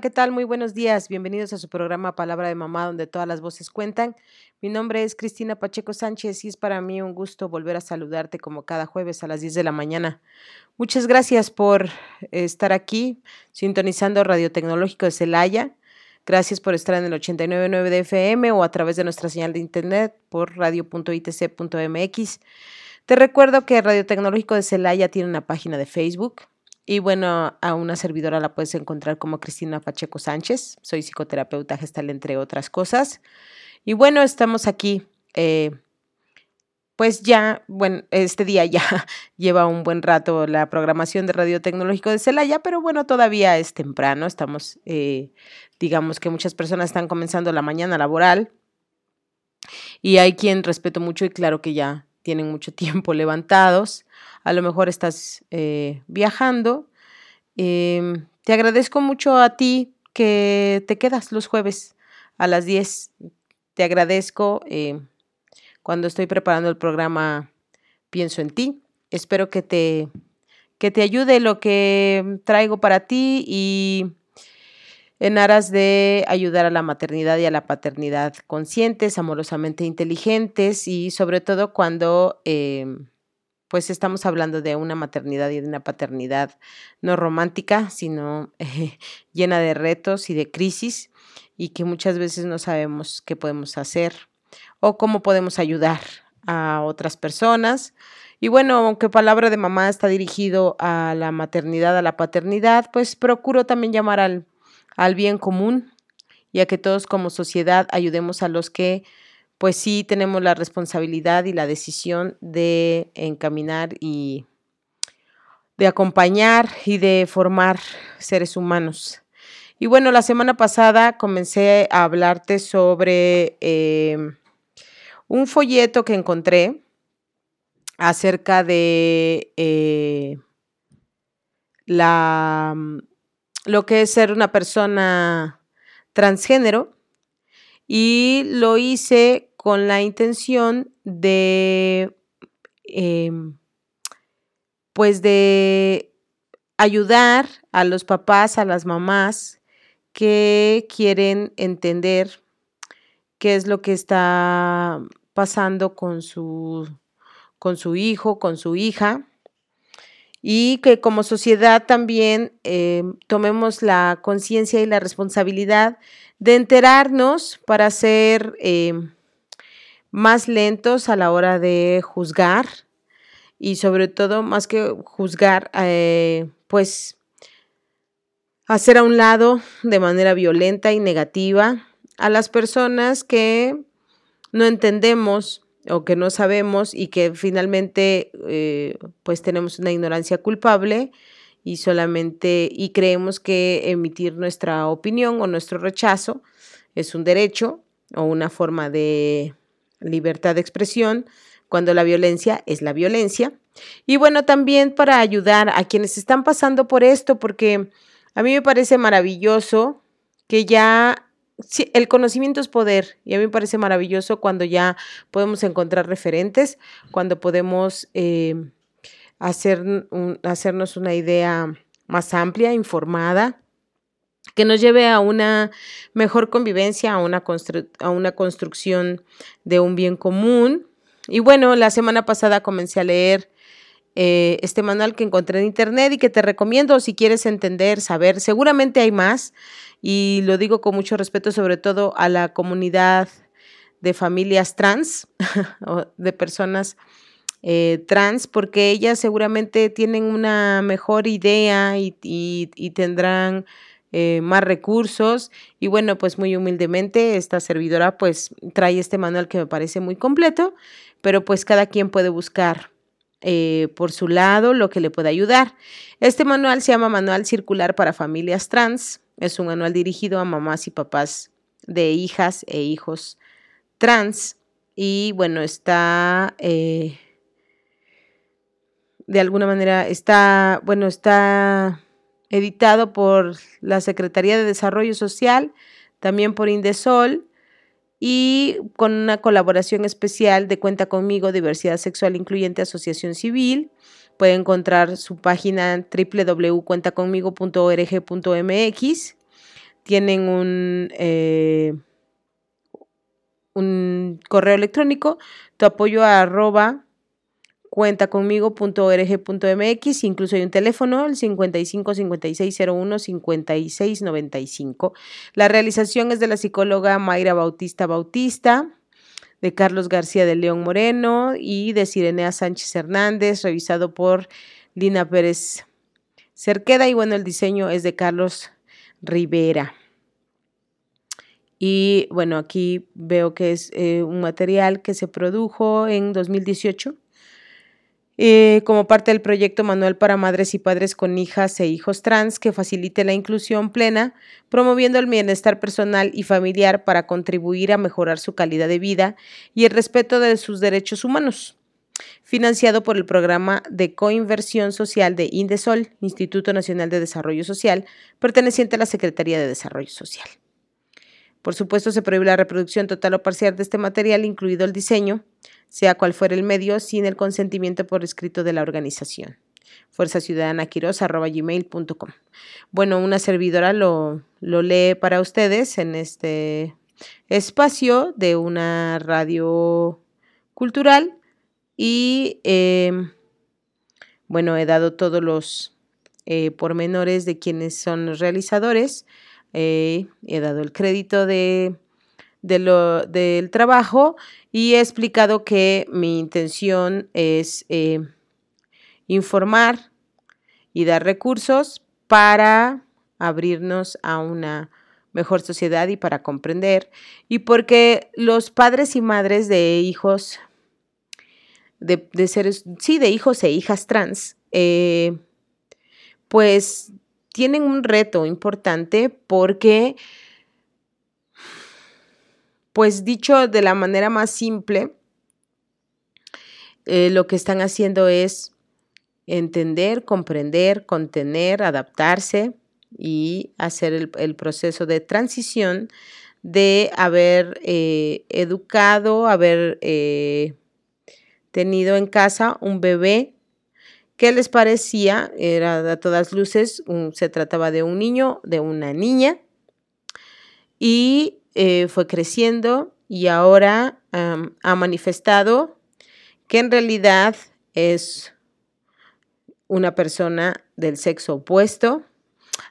¿Qué tal? Muy buenos días. Bienvenidos a su programa Palabra de Mamá, donde todas las voces cuentan. Mi nombre es Cristina Pacheco Sánchez y es para mí un gusto volver a saludarte como cada jueves a las 10 de la mañana. Muchas gracias por estar aquí sintonizando Radio Tecnológico de Celaya. Gracias por estar en el 89.9 de FM o a través de nuestra señal de internet por radio.itc.mx. Te recuerdo que Radio Tecnológico de Celaya tiene una página de Facebook y bueno, a una servidora la puedes encontrar como Cristina Pacheco Sánchez. Soy psicoterapeuta gestal, entre otras cosas. Y bueno, estamos aquí. Eh, pues ya, bueno, este día ya lleva un buen rato la programación de Radio Tecnológico de Celaya, pero bueno, todavía es temprano. Estamos, eh, digamos que muchas personas están comenzando la mañana laboral. Y hay quien respeto mucho y claro que ya tienen mucho tiempo levantados a lo mejor estás eh, viajando. Em, te agradezco mucho a ti que te quedas los jueves a las 10. Te agradezco eh, cuando estoy preparando el programa, pienso en ti. Espero que te, que te ayude lo que traigo para ti y en aras de ayudar a la maternidad y a la paternidad conscientes, amorosamente inteligentes y sobre todo cuando em, pues estamos hablando de una maternidad y de una paternidad no romántica, sino eh, llena de retos y de crisis y que muchas veces no sabemos qué podemos hacer o cómo podemos ayudar a otras personas. Y bueno, aunque palabra de mamá está dirigido a la maternidad, a la paternidad, pues procuro también llamar al, al bien común y a que todos como sociedad ayudemos a los que pues sí tenemos la responsabilidad y la decisión de encaminar y de acompañar y de formar seres humanos. Y bueno, la semana pasada comencé a hablarte sobre em, un folleto que encontré acerca de eh, la, lo que es ser una persona transgénero y lo hice con la intención de, em, pues de ayudar a los papás, a las mamás que quieren entender qué es lo que está pasando con su, con su hijo, con su hija, y que como sociedad también em, tomemos la conciencia y la responsabilidad de enterarnos para ser eh, más lentos a la hora de juzgar y sobre todo más que juzgar, eh, pues hacer a un lado de manera violenta y negativa a las personas que no entendemos o que no sabemos y que finalmente eh, pues tenemos una ignorancia culpable y solamente y creemos que emitir nuestra opinión o nuestro rechazo es un derecho o una forma de libertad de expresión cuando la violencia es la violencia. Y bueno, también para ayudar a quienes están pasando por esto, porque a mí me parece maravilloso que ya el conocimiento es poder y a mí me parece maravilloso cuando ya podemos encontrar referentes, cuando podemos eh, hacer hacernos una idea más amplia, informada, que nos lleve a una mejor convivencia, a una, a una construcción de un bien común. Y bueno, la semana pasada comencé a leer eh, este manual que encontré en internet y que te recomiendo si quieres entender, saber. Seguramente hay más y lo digo con mucho respeto sobre todo a la comunidad de familias trans, de personas eh, trans, porque ellas seguramente tienen una mejor idea y, tendrán eh, más recursos. Y bueno, pues muy humildemente esta servidora pues trae este manual que me parece muy completo, pero pues cada quien puede buscar eh, por su lado lo que le pueda ayudar. Este manual se llama Manual Circular para Familias Trans. Es un manual dirigido a mamás y papás de hijas e hijos trans. Y bueno, está eh, de alguna manera, está, bueno, está editado por la Secretaría de Desarrollo Social, también por Indesol y con una colaboración especial de Cuenta conmigo, Diversidad Sexual Incluyente Asociación Civil. Puede encontrar su página www.cuentaconmigo.org.mx. Tienen un, eh, un correo electrónico, tu apoyo a arroba cuentaconmigo.org.mx, incluso hay un teléfono, el 55 5601 56 95. La realización es de la psicóloga Mayra Bautista Bautista, de Carlos García de León Moreno y de Sirenea Sánchez Hernández, revisado por Lina Pérez Cerqueda y bueno, el diseño es de Carlos Rivera. Y bueno, aquí veo que es eh, un material que se produjo en 2018 eh, como parte del proyecto Manual para Madres y Padres con Hijas e Hijos Trans que facilite la inclusión plena, promoviendo el bienestar personal y familiar para contribuir a mejorar su calidad de vida y el respeto de sus derechos humanos. Financiado por el programa de coinversión social de Indesol, Instituto Nacional de Desarrollo Social, perteneciente a la Secretaría de Desarrollo Social. Por supuesto, se prohíbe la reproducción total o parcial de este material, incluido el diseño, sea cual fuera el medio, sin el consentimiento por escrito de la organización. Fuerza Ciudadana gmail.com. Bueno, una servidora lo, lo lee para ustedes en este espacio de una radio cultural y em, bueno, he dado todos los eh, pormenores de quienes son los realizadores, eh, he dado el crédito de de lo, del trabajo y he explicado que mi intención es eh, informar y dar recursos para abrirnos a una mejor sociedad y para comprender. Y porque los padres y madres de hijos de, seres sí de hijos e hijas trans eh, pues tienen un reto importante porque pues dicho de la manera más simple, eh, lo que están haciendo es entender, comprender, contener, adaptarse y hacer el, proceso de transición de haber eh, educado, haber eh, tenido en casa un bebé ¿Qué les parecía? Era a todas luces, se trataba de un niño, de una niña, y eh, fue creciendo y ahora ha manifestado que en realidad es una persona del sexo opuesto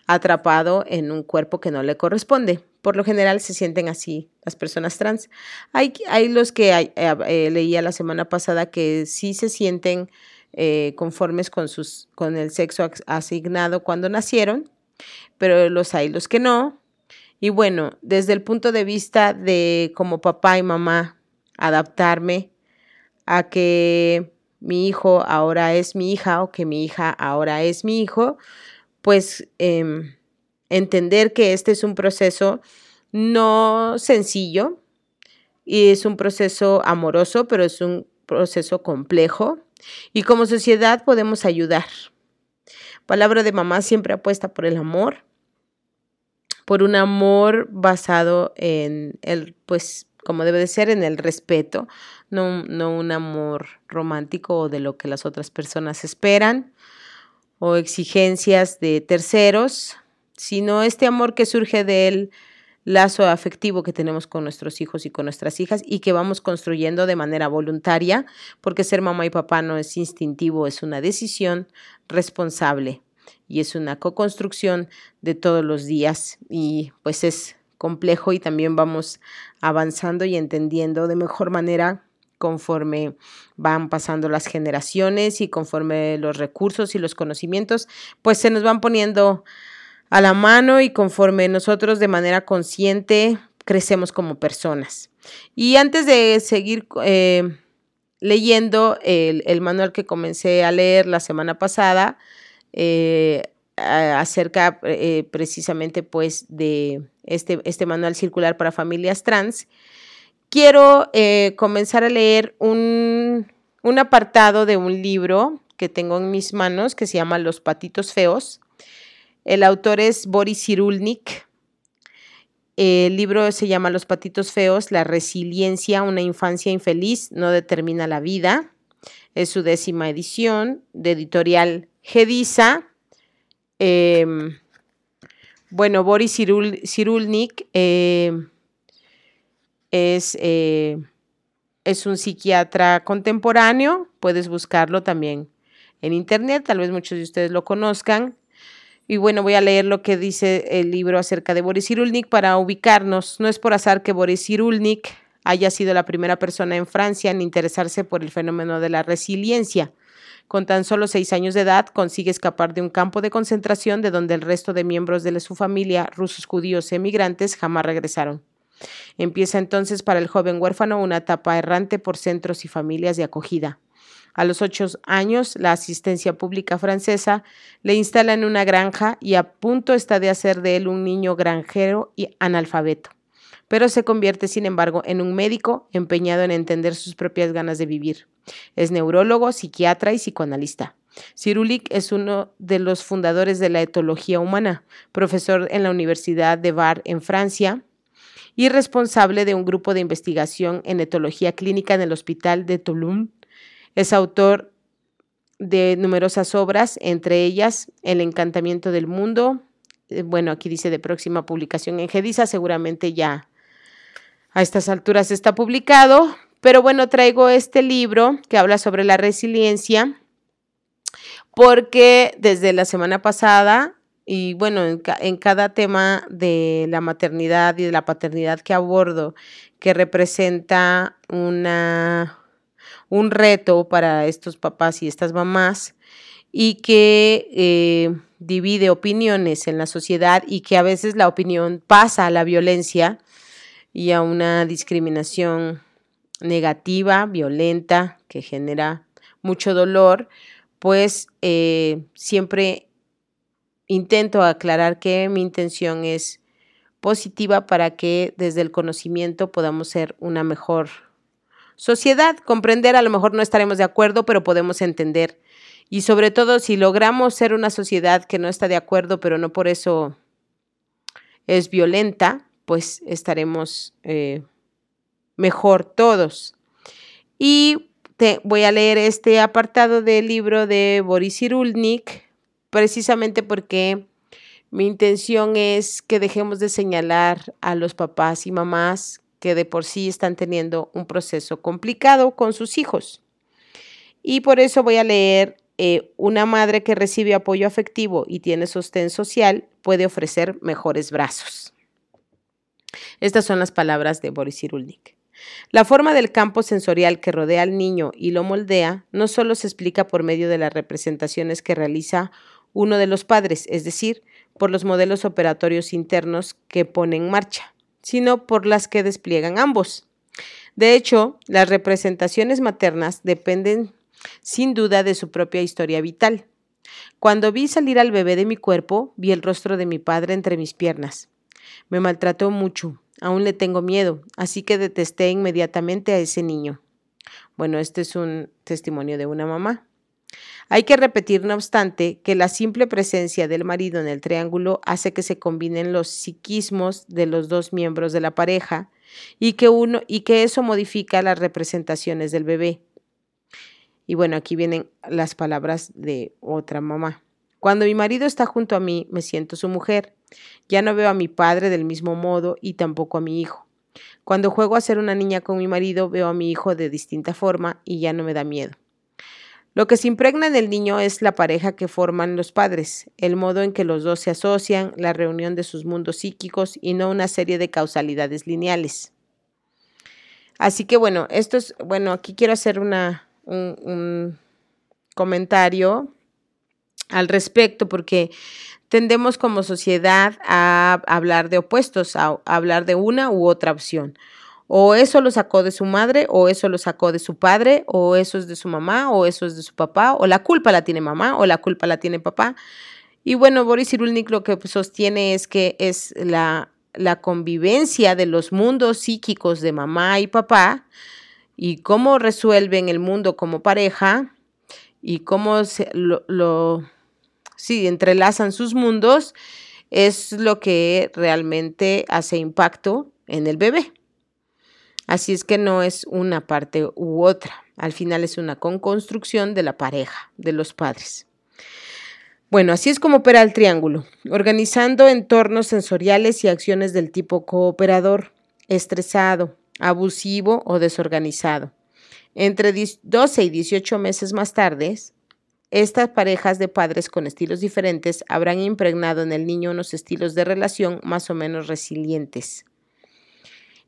atrapado en un cuerpo que no le corresponde. Por lo general se sienten así las personas trans. Hay, los que eh, eh, leía la semana pasada que sí se sienten conformes con, sus, con el sexo asignado cuando nacieron, pero los hay los que no, y bueno, desde el punto de vista de como papá y mamá, adaptarme a que mi hijo ahora es mi hija o que mi hija ahora es mi hijo, pues em, entender que este es un proceso no sencillo y es un proceso amoroso, pero es un proceso complejo y como sociedad podemos ayudar. Palabra de mamá siempre apuesta por el amor, por un amor basado en el, pues, como debe de ser, en el respeto, no, no un amor romántico o de lo que las otras personas esperan o exigencias de terceros, sino este amor que surge del lazo afectivo que tenemos con nuestros hijos y con nuestras hijas y que vamos construyendo de manera voluntaria, porque ser mamá y papá no es instintivo, es una decisión responsable y es una co-construcción de todos los días y pues es complejo y también vamos avanzando y entendiendo de mejor manera conforme van pasando las generaciones y conforme los recursos y los conocimientos pues se nos van poniendo a la mano y conforme nosotros de manera consciente crecemos como personas. Y antes de seguir eh, leyendo el, manual que comencé a leer la semana pasada eh, acerca eh, precisamente pues de este, este, manual circular para familias trans, quiero eh, comenzar a leer un, un apartado de un libro que tengo en mis manos que se llama Los patitos feos. El autor es Boris Cyrulnik. El libro se llama Los patitos feos, la resiliencia, una infancia infeliz no determina la vida. Es su décima edición de editorial Gedisa. Em, bueno, Boris Cyrulnik em, es, eh, es un psiquiatra contemporáneo, puedes buscarlo también en internet, tal vez muchos de ustedes lo conozcan. Y bueno, voy a leer lo que dice el libro acerca de Boris Cyrulnik para ubicarnos. No es por azar que Boris Cyrulnik haya sido la primera persona en Francia en interesarse por el fenómeno de la resiliencia. Con tan solo seis años de edad consigue escapar de un campo de concentración de donde el resto de miembros de su familia, rusos judíos emigrantes, jamás regresaron. Empieza entonces para el joven huérfano una etapa errante por centros y familias de acogida. A los ocho años, la asistencia pública francesa le instala en una granja y a punto está de hacer de él un niño granjero y analfabeto. Pero se convierte, sin embargo, en un médico empeñado en entender sus propias ganas de vivir. Es neurólogo, psiquiatra y psicoanalista. Cirulik es uno de los fundadores de la etología humana, profesor en la Universidad de Bar en Francia y responsable de un grupo de investigación en etología clínica en el Hospital de Toulon es autor de numerosas obras, entre ellas El encantamiento del mundo. Eh, bueno, aquí dice de próxima publicación en Gedisa, seguramente ya a estas alturas está publicado. Pero bueno, traigo este libro que habla sobre la resiliencia porque desde la semana pasada y bueno, en, cada tema de la maternidad y de la paternidad que abordo, que representa una un reto para estos papás y estas mamás y que eh, divide opiniones en la sociedad y que a veces la opinión pasa a la violencia y a una discriminación negativa, violenta, que genera mucho dolor, pues eh, siempre intento aclarar que mi intención es positiva para que desde el conocimiento podamos ser una mejor sociedad. Comprender, a lo mejor no estaremos de acuerdo, pero podemos entender. Y sobre todo, si logramos ser una sociedad que no está de acuerdo, pero no por eso es violenta, pues estaremos eh, mejor todos. Y te voy a leer este apartado del libro de Boris Cyrulnik, precisamente porque mi intención es que dejemos de señalar a los papás y mamás que de por sí están teniendo un proceso complicado con sus hijos. Y por eso voy a leer, eh, una madre que recibe apoyo afectivo y tiene sostén social puede ofrecer mejores brazos. Estas son las palabras de Boris Cyrulnik. La forma del campo sensorial que rodea al niño y lo moldea no solo se explica por medio de las representaciones que realiza uno de los padres, es decir, por los modelos operatorios internos que pone en marcha, sino por las que despliegan ambos. De hecho, las representaciones maternas dependen sin duda de su propia historia vital. Cuando vi salir al bebé de mi cuerpo, vi el rostro de mi padre entre mis piernas. Me maltrató mucho, aún le tengo miedo, así que detesté inmediatamente a ese niño. Bueno, este es un testimonio de una mamá. Hay que repetir, no obstante, que la simple presencia del marido en el triángulo hace que se combinen los psiquismos de los dos miembros de la pareja y que, uno, y que eso modifica las representaciones del bebé. Y bueno, aquí vienen las palabras de otra mamá. Cuando mi marido está junto a mí, me siento su mujer. Ya no veo a mi padre del mismo modo y tampoco a mi hijo. Cuando juego a ser una niña con mi marido, veo a mi hijo de distinta forma y ya no me da miedo. Lo que se impregna en el niño es la pareja que forman los padres, el modo en que los dos se asocian, la reunión de sus mundos psíquicos y no una serie de causalidades lineales. Así que bueno, esto es, bueno, aquí quiero hacer una, un, comentario al respecto porque tendemos como sociedad a hablar de opuestos, a hablar de una u otra opción. O eso lo sacó de su madre, o eso lo sacó de su padre, o eso es de su mamá, o eso es de su papá, o la culpa la tiene mamá, o la culpa la tiene papá. Y bueno, Boris Cyrulnik lo que sostiene es que es la, la convivencia de los mundos psíquicos de mamá y papá y cómo resuelven el mundo como pareja y cómo se, lo, lo sí, entrelazan sus mundos es lo que realmente hace impacto en el bebé. Así es que no es una parte u otra. Al final es una construcción de la pareja, de los padres. Bueno, así es como opera el triángulo, organizando entornos sensoriales y acciones del tipo cooperador, estresado, abusivo o desorganizado. Entre 12 y 18 meses más tarde, estas parejas de padres con estilos diferentes habrán impregnado en el niño unos estilos de relación más o menos resilientes.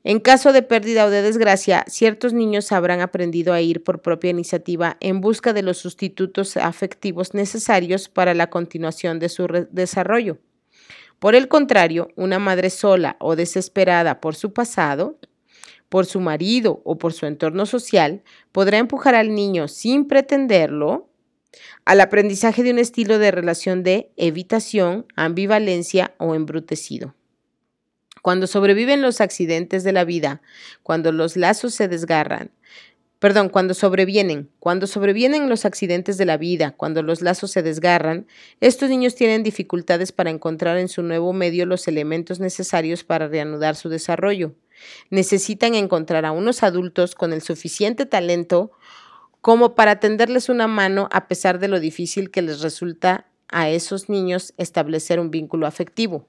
En caso de pérdida o de desgracia, ciertos niños habrán aprendido a ir por propia iniciativa en busca de los sustitutos afectivos necesarios para la continuación de su desarrollo. Por el contrario, una madre sola o desesperada por su pasado, por su marido o por su entorno social, podrá empujar al niño sin pretenderlo al aprendizaje de un estilo de relación de evitación, ambivalencia o embrutecido. Cuando sobreviven los accidentes de la vida, cuando los lazos se desgarran, perdón, cuando sobrevienen, cuando sobrevienen los accidentes de la vida, cuando los lazos se desgarran, estos niños tienen dificultades para encontrar en su nuevo medio los elementos necesarios para reanudar su desarrollo. Necesitan encontrar a unos adultos con el suficiente talento como para tenderles una mano a pesar de lo difícil que les resulta a esos niños establecer un vínculo afectivo.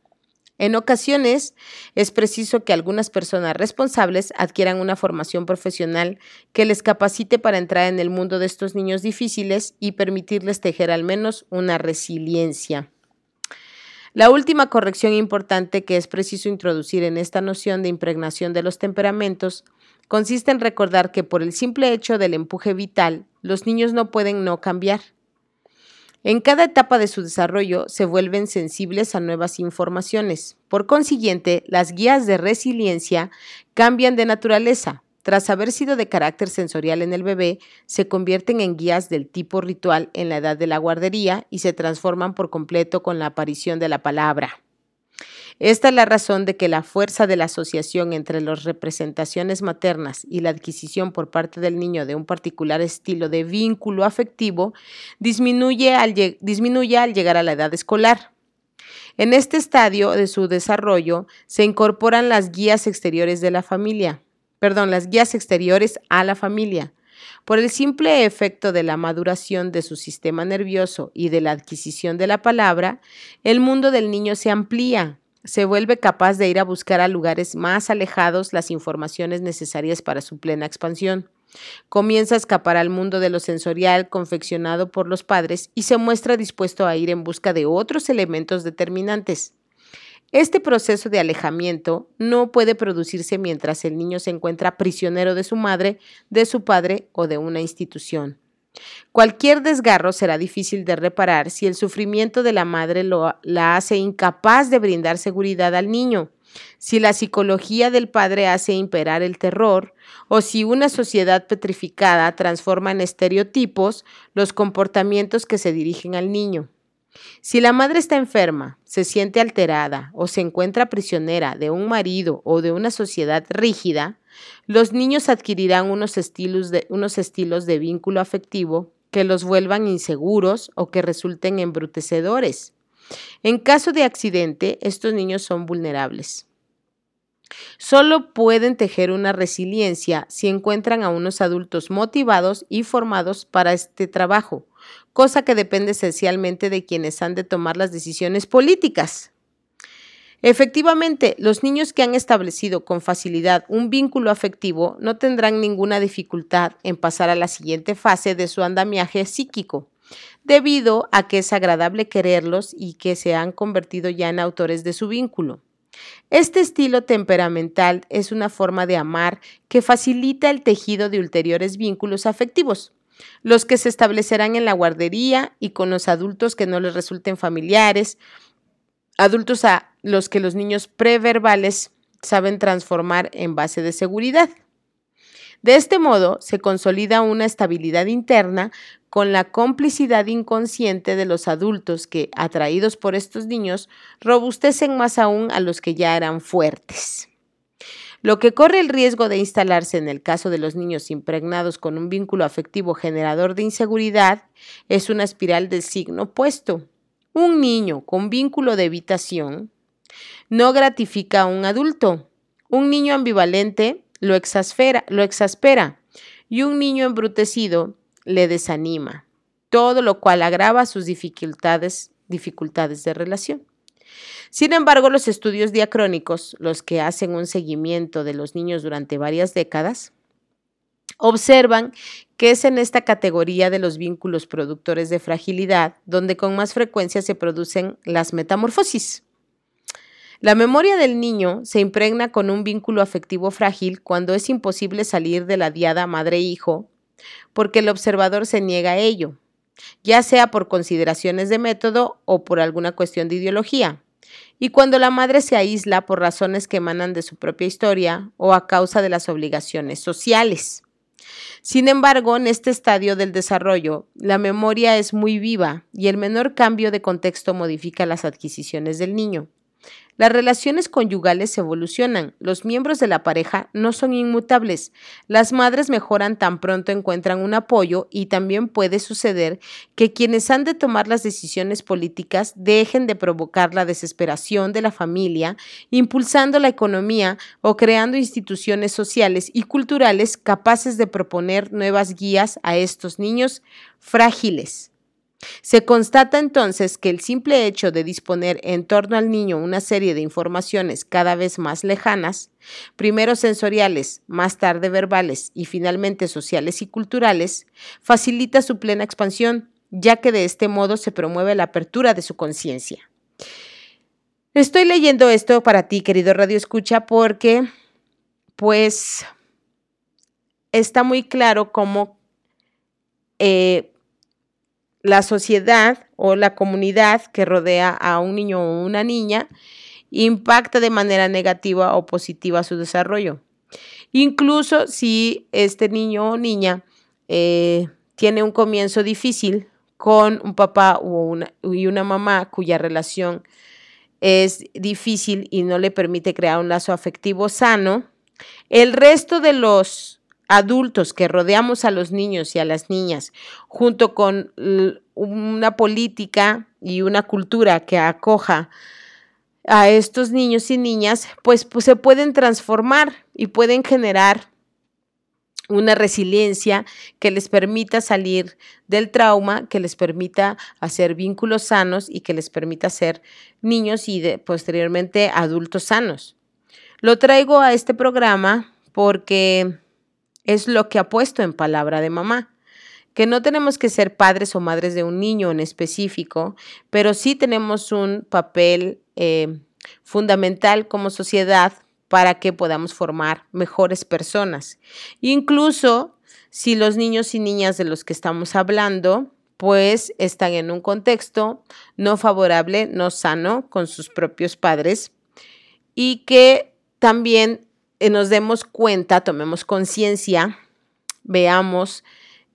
En ocasiones es preciso que algunas personas responsables adquieran una formación profesional que les capacite para entrar en el mundo de estos niños difíciles y permitirles tejer al menos una resiliencia. La última corrección importante que es preciso introducir en esta noción de impregnación de los temperamentos consiste en recordar que por el simple hecho del empuje vital, los niños no pueden no cambiar. En cada etapa de su desarrollo se vuelven sensibles a nuevas informaciones. Por consiguiente, las guías de resiliencia cambian de naturaleza. Tras haber sido de carácter sensorial en el bebé, se convierten en guías del tipo ritual en la edad de la guardería y se transforman por completo con la aparición de la palabra. Esta es la razón de que la fuerza de la asociación entre las representaciones maternas y la adquisición por parte del niño de un particular estilo de vínculo afectivo disminuye al, al llegar a la edad escolar. En este estadio de su desarrollo se incorporan las guías exteriores de la familia, perdón, las guías exteriores a la familia. Por el simple efecto de la maduración de su sistema nervioso y de la adquisición de la palabra, el mundo del niño se amplía, se vuelve capaz de ir a buscar a lugares más alejados las informaciones necesarias para su plena expansión. Comienza a escapar al mundo de lo sensorial confeccionado por los padres y se muestra dispuesto a ir en busca de otros elementos determinantes. Este proceso de alejamiento no puede producirse mientras el niño se encuentra prisionero de su madre, de su padre o de una institución. Cualquier desgarro será difícil de reparar si el sufrimiento de la madre lo, la hace incapaz de brindar seguridad al niño, si la psicología del padre hace imperar el terror, o si una sociedad petrificada transforma en estereotipos los comportamientos que se dirigen al niño. Si la madre está enferma, se siente alterada o se encuentra prisionera de un marido o de una sociedad rígida, los niños adquirirán unos estilos de, unos estilos de vínculo afectivo que los vuelvan inseguros o que resulten embrutecedores. En caso de accidente, estos niños son vulnerables. Solo pueden tejer una resiliencia si encuentran a unos adultos motivados y formados para este trabajo, cosa que depende esencialmente de quienes han de tomar las decisiones políticas. Efectivamente, los niños que han establecido con facilidad un vínculo afectivo no tendrán ninguna dificultad en pasar a la siguiente fase de su andamiaje psíquico, debido a que es agradable quererlos y que se han convertido ya en autores de su vínculo. Este estilo temperamental es una forma de amar que facilita el tejido de ulteriores vínculos afectivos, los que se establecerán en la guardería y con los adultos que no les resulten familiares, adultos a los que los niños preverbales saben transformar en base de seguridad. De este modo, se consolida una estabilidad interna con la complicidad inconsciente de los adultos que, atraídos por estos niños, robustecen más aún a los que ya eran fuertes. Lo que corre el riesgo de instalarse en el caso de los niños impregnados con un vínculo afectivo generador de inseguridad es una espiral del signo opuesto. Un niño con vínculo de evitación no gratifica a un adulto. Un niño ambivalente lo exaspera, lo exaspera y un niño embrutecido le desanima, todo lo cual agrava sus dificultades, dificultades de relación. Sin embargo, los estudios diacrónicos, los que hacen un seguimiento de los niños durante varias décadas, observan que es en esta categoría de los vínculos productores de fragilidad donde con más frecuencia se producen las metamorfosis. La memoria del niño se impregna con un vínculo afectivo frágil cuando es imposible salir de la diada madre-hijo porque el observador se niega a ello, ya sea por consideraciones de método o por alguna cuestión de ideología, y cuando la madre se aísla por razones que emanan de su propia historia o a causa de las obligaciones sociales. Sin embargo, en este estadio del desarrollo, la memoria es muy viva y el menor cambio de contexto modifica las adquisiciones del niño. Las relaciones conyugales evolucionan, los miembros de la pareja no son inmutables, las madres mejoran tan pronto encuentran un apoyo y también puede suceder que quienes han de tomar las decisiones políticas dejen de provocar la desesperación de la familia, impulsando la economía o creando instituciones sociales y culturales capaces de proponer nuevas guías a estos niños frágiles. Se constata entonces que el simple hecho de disponer en torno al niño una serie de informaciones cada vez más lejanas, primero sensoriales, más tarde verbales y finalmente sociales y culturales, facilita su plena expansión, ya que de este modo se promueve la apertura de su conciencia. Estoy leyendo esto para ti, querido Radio Escucha, porque pues está muy claro cómo eh, la sociedad o la comunidad que rodea a un niño o una niña impacta de manera negativa o positiva su desarrollo. Incluso si este niño o niña eh, tiene un comienzo difícil con un papá una, y una mamá cuya relación es difícil y no le permite crear un lazo afectivo sano, el resto de los adultos que rodeamos a los niños y a las niñas, junto con una política y una cultura que acoja a estos niños y niñas, pues, pues, se pueden transformar y pueden generar una resiliencia que les permita salir del trauma, que les permita hacer vínculos sanos y que les permita ser niños y posteriormente adultos sanos. Lo traigo a este programa porque es lo que ha puesto en palabra de mamá que no tenemos que ser padres o madres de un niño en específico, pero sí tenemos un papel eh, fundamental como sociedad para que podamos formar mejores personas. Incluso si los niños y niñas de los que estamos hablando, pues están en un contexto no favorable, no sano con sus propios padres y que también eh, nos demos cuenta, tomemos conciencia, veamos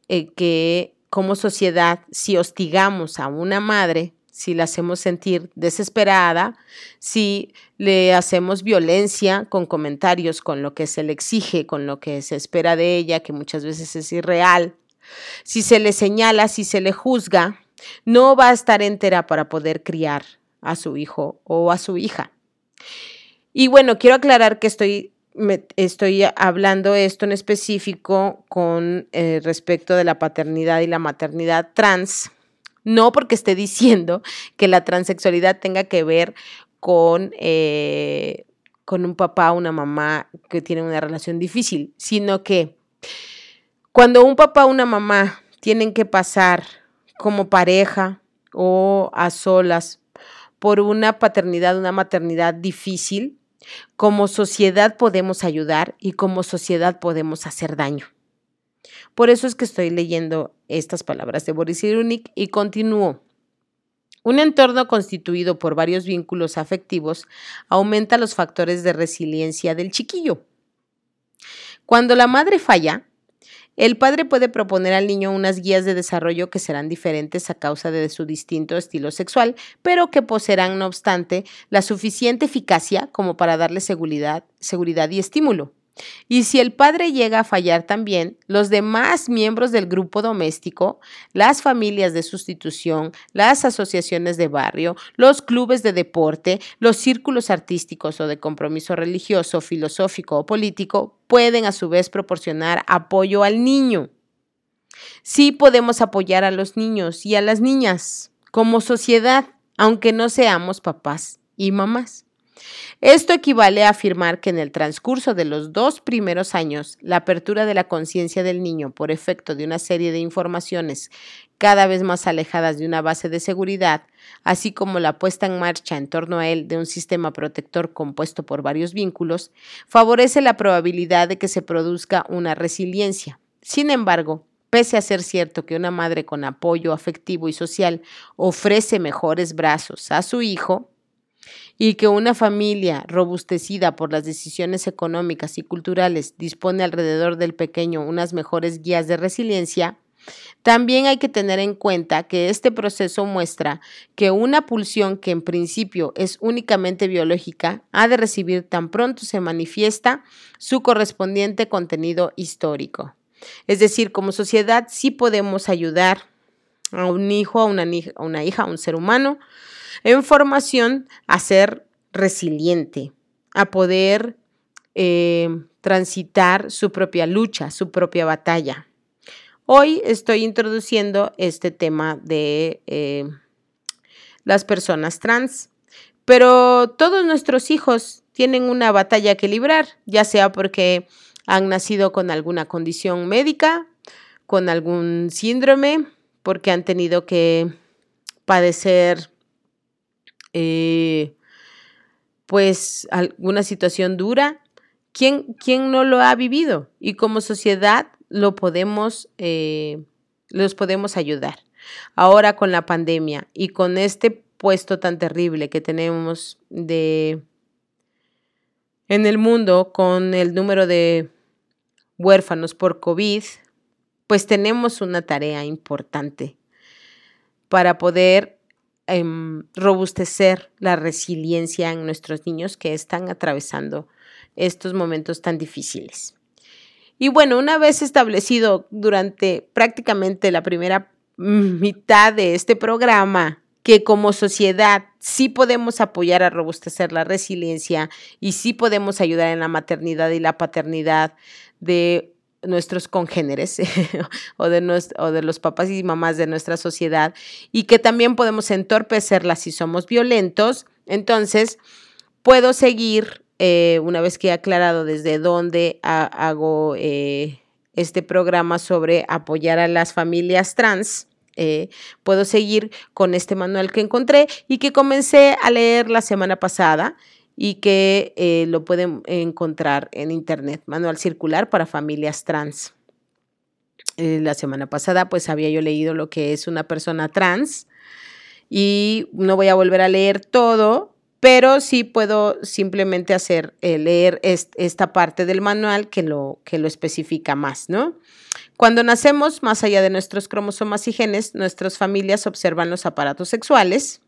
eh, que como sociedad, si hostigamos a una madre, si la hacemos sentir desesperada, si le hacemos violencia con comentarios, con lo que se le exige, con lo que se espera de ella, que muchas veces es irreal, si se le señala, si se le juzga, no va a estar entera para poder criar a su hijo o a su hija. Y bueno, quiero aclarar que estoy estoy hablando esto en específico con eh, respecto de la paternidad y la maternidad trans, no porque esté diciendo que la transexualidad tenga que ver con, eh, con un papá o una mamá que tienen una relación difícil, sino que cuando un papá o una mamá tienen que pasar como pareja o a solas por una paternidad, una maternidad difícil, como sociedad podemos ayudar y como sociedad podemos hacer daño. Por eso es que estoy leyendo estas palabras de Boris Cyrulnik y continúo. Un entorno constituido por varios vínculos afectivos aumenta los factores de resiliencia del chiquillo. Cuando la madre falla, el padre puede proponer al niño unas guías de desarrollo que serán diferentes a causa de su distinto estilo sexual, pero que poseerán, no obstante, la suficiente eficacia como para darle seguridad, seguridad y estímulo. Y si el padre llega a fallar también, los demás miembros del grupo doméstico, las familias de sustitución, las asociaciones de barrio, los clubes de deporte, los círculos artísticos o de compromiso religioso, filosófico o político, pueden a su vez proporcionar apoyo al niño. Sí podemos apoyar a los niños y a las niñas como sociedad, aunque no seamos papás y mamás. Esto equivale a afirmar que en el transcurso de los dos primeros años, la apertura de la conciencia del niño por efecto de una serie de informaciones cada vez más alejadas de una base de seguridad, así como la puesta en marcha en torno a él de un sistema protector compuesto por varios vínculos, favorece la probabilidad de que se produzca una resiliencia. Sin embargo, pese a ser cierto que una madre con apoyo afectivo y social ofrece mejores brazos a su hijo, y que una familia robustecida por las decisiones económicas y culturales dispone alrededor del pequeño unas mejores guías de resiliencia, también hay que tener en cuenta que este proceso muestra que una pulsión que en principio es únicamente biológica ha de recibir tan pronto se manifiesta su correspondiente contenido histórico. Es decir, como sociedad sí podemos ayudar a un hijo, a una, a una hija, a un ser humano, en formación a ser resiliente, a poder eh, transitar su propia lucha, su propia batalla. Hoy estoy introduciendo este tema de eh, las personas trans, pero todos nuestros hijos tienen una batalla que librar, ya sea porque han nacido con alguna condición médica, con algún síndrome, porque han tenido que padecer eh, pues alguna situación dura. ¿Quién, ¿Quién, no lo ha vivido? Y como sociedad lo podemos, eh, los podemos ayudar. Ahora con la pandemia y con este puesto tan terrible que tenemos de en el mundo con el número de huérfanos por COVID, pues tenemos una tarea importante para poder Em, robustecer la resiliencia en nuestros niños que están atravesando estos momentos tan difíciles. Y bueno, una vez establecido durante prácticamente la primera mitad de este programa que como sociedad sí podemos apoyar a robustecer la resiliencia y sí podemos ayudar en la maternidad y la paternidad de nuestros congéneres o, de o de los papás y mamás de nuestra sociedad y que también podemos entorpecerlas si somos violentos. Entonces, puedo seguir, eh, una vez que he aclarado desde dónde hago eh, este programa sobre apoyar a las familias trans, eh, puedo seguir con este manual que encontré y que comencé a leer la semana pasada y que eh, lo pueden encontrar en internet, manual circular para familias trans. Eh, la semana pasada pues había yo leído lo que es una persona trans y no voy a volver a leer todo, pero sí puedo simplemente hacer, eh, leer esta parte del manual que lo, que lo especifica más, ¿no? Cuando nacemos, más allá de nuestros cromosomas y genes, nuestras familias observan los aparatos sexuales,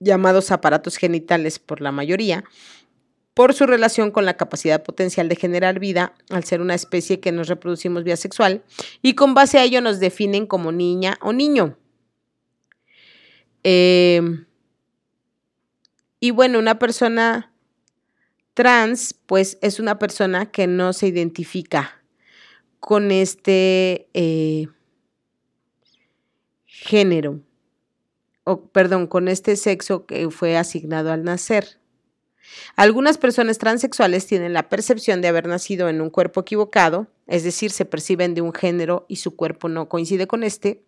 llamados aparatos genitales por la mayoría, por su relación con la capacidad potencial de generar vida, al ser una especie que nos reproducimos vía sexual, y con base a ello nos definen como niña o niño. Em, y bueno, una persona trans, pues es una persona que no se identifica con este eh, género o perdón, con este sexo que fue asignado al nacer. Algunas personas transexuales tienen la percepción de haber nacido en un cuerpo equivocado, es decir, se perciben de un género y su cuerpo no coincide con este.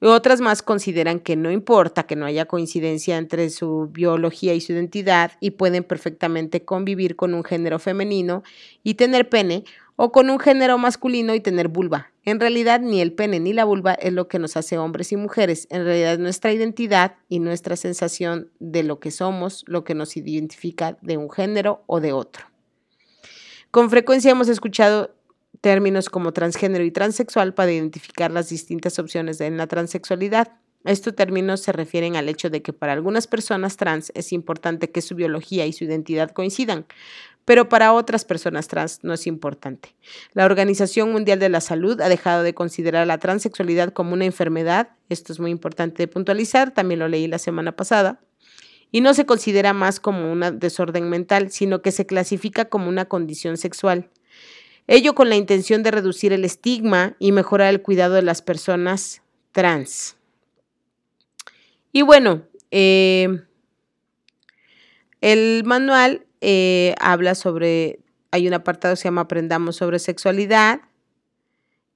Otras más consideran que no importa que no haya coincidencia entre su biología y su identidad y pueden perfectamente convivir con un género femenino y tener pene o con un género masculino y tener vulva. En realidad ni el pene ni la vulva es lo que nos hace hombres y mujeres. En realidad nuestra identidad y nuestra sensación de lo que somos, lo que nos identifica de un género o de otro. Con frecuencia hemos escuchado términos como transgénero y transexual para identificar las distintas opciones en la transexualidad. Estos términos se refieren al hecho de que para algunas personas trans es importante que su biología y su identidad coincidan, pero para otras personas trans no es importante. La Organización Mundial de la Salud ha dejado de considerar la transexualidad como una enfermedad, esto es muy importante de puntualizar, también lo leí la semana pasada, y no se considera más como un desorden mental, sino que se clasifica como una condición sexual. Ello con la intención de reducir el estigma y mejorar el cuidado de las personas trans. Y bueno, eh, el manual eh, habla sobre, hay un apartado que se llama Aprendamos sobre sexualidad,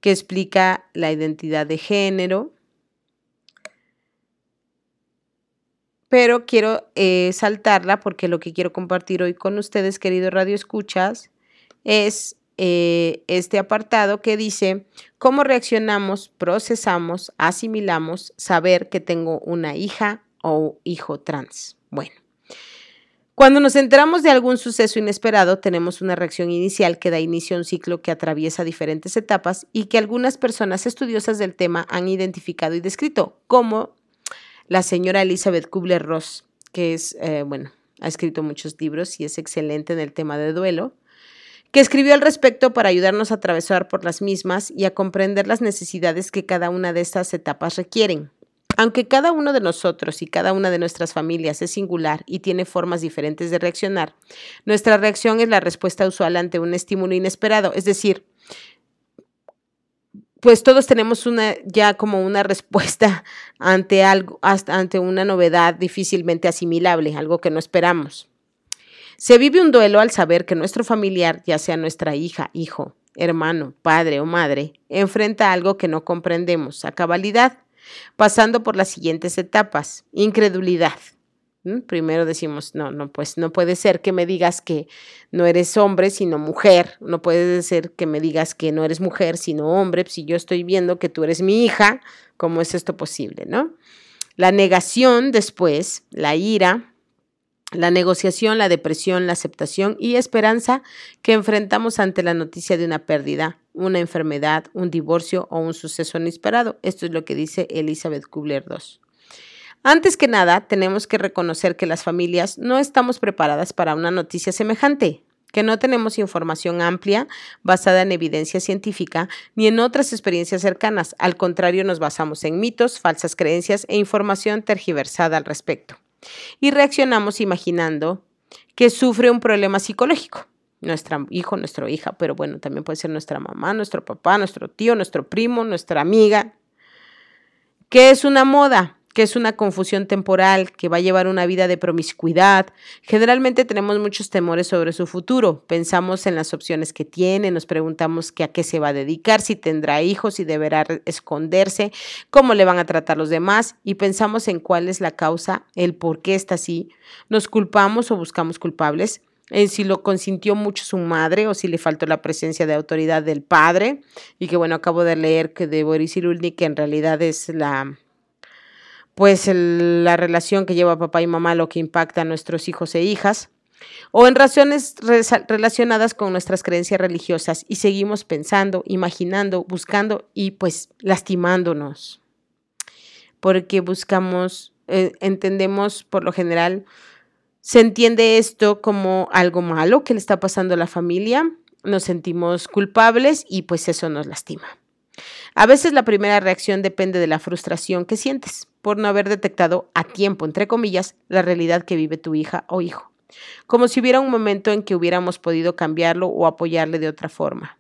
que explica la identidad de género. Pero quiero eh, saltarla porque lo que quiero compartir hoy con ustedes, queridos Radio Escuchas, es eh, este apartado que dice cómo reaccionamos, procesamos, asimilamos saber que tengo una hija o hijo trans. Bueno, cuando nos enteramos de algún suceso inesperado, tenemos una reacción inicial que da inicio a un ciclo que atraviesa diferentes etapas y que algunas personas estudiosas del tema han identificado y descrito, como la señora Elizabeth Kubler-Ross, que es, eh, bueno, ha escrito muchos libros y es excelente en el tema de duelo, que escribió al respecto para ayudarnos a atravesar por las mismas y a comprender las necesidades que cada una de estas etapas requieren. Aunque cada uno de nosotros y cada una de nuestras familias es singular y tiene formas diferentes de reaccionar, nuestra reacción es la respuesta usual ante un estímulo inesperado, es decir, pues todos tenemos una ya como una respuesta ante algo, ante una novedad difícilmente asimilable, algo que no esperamos. Se vive un duelo al saber que nuestro familiar, ya sea nuestra hija, hijo, hermano, padre o madre, enfrenta algo que no comprendemos a cabalidad pasando por las siguientes etapas. Incredulidad. Primero decimos, no, no, pues no puede ser que me digas que no eres hombre, sino mujer. No puede ser que me digas que no eres mujer, sino hombre. Si yo estoy viendo que tú eres mi hija, ¿cómo es esto posible, no? La negación después, la ira, la negociación, la depresión, la aceptación y esperanza que enfrentamos ante la noticia de una pérdida, una enfermedad, un divorcio o un suceso inesperado. Esto es lo que dice Elizabeth Kubler-Ross. Antes que nada, tenemos que reconocer que las familias no estamos preparadas para una noticia semejante, que no tenemos información amplia basada en evidencia científica ni en otras experiencias cercanas. Al contrario, nos basamos en mitos, falsas creencias e información tergiversada al respecto y reaccionamos imaginando que sufre un problema psicológico. Nuestro hijo, nuestra hija, pero bueno, también puede ser nuestra mamá, nuestro papá, nuestro tío, nuestro primo, nuestra amiga. ¿Qué es una moda? Que es una confusión temporal, que va a llevar una vida de promiscuidad. Generalmente tenemos muchos temores sobre su futuro. Pensamos en las opciones que tiene, nos preguntamos a qué se va a dedicar, si tendrá hijos, si deberá esconderse, cómo le van a tratar los demás y pensamos en cuál es la causa, el por qué está así. Nos culpamos o buscamos culpables en si lo consintió mucho su madre o si le faltó la presencia de autoridad del padre. Y que bueno, acabo de leer que de Boris Irulnik, que en realidad es la pues la relación que lleva papá y mamá lo que impacta a nuestros hijos e hijas, o en razones relacionadas con nuestras creencias religiosas y seguimos pensando, imaginando, buscando y pues lastimándonos, porque buscamos, eh, entendemos por lo general, se entiende esto como algo malo que le está pasando a la familia, nos sentimos culpables y pues eso nos lastima. A veces la primera reacción depende de la frustración que sientes por no haber detectado a tiempo, entre comillas, la realidad que vive tu hija o hijo, como si hubiera un momento en que hubiéramos podido cambiarlo o apoyarle de otra forma.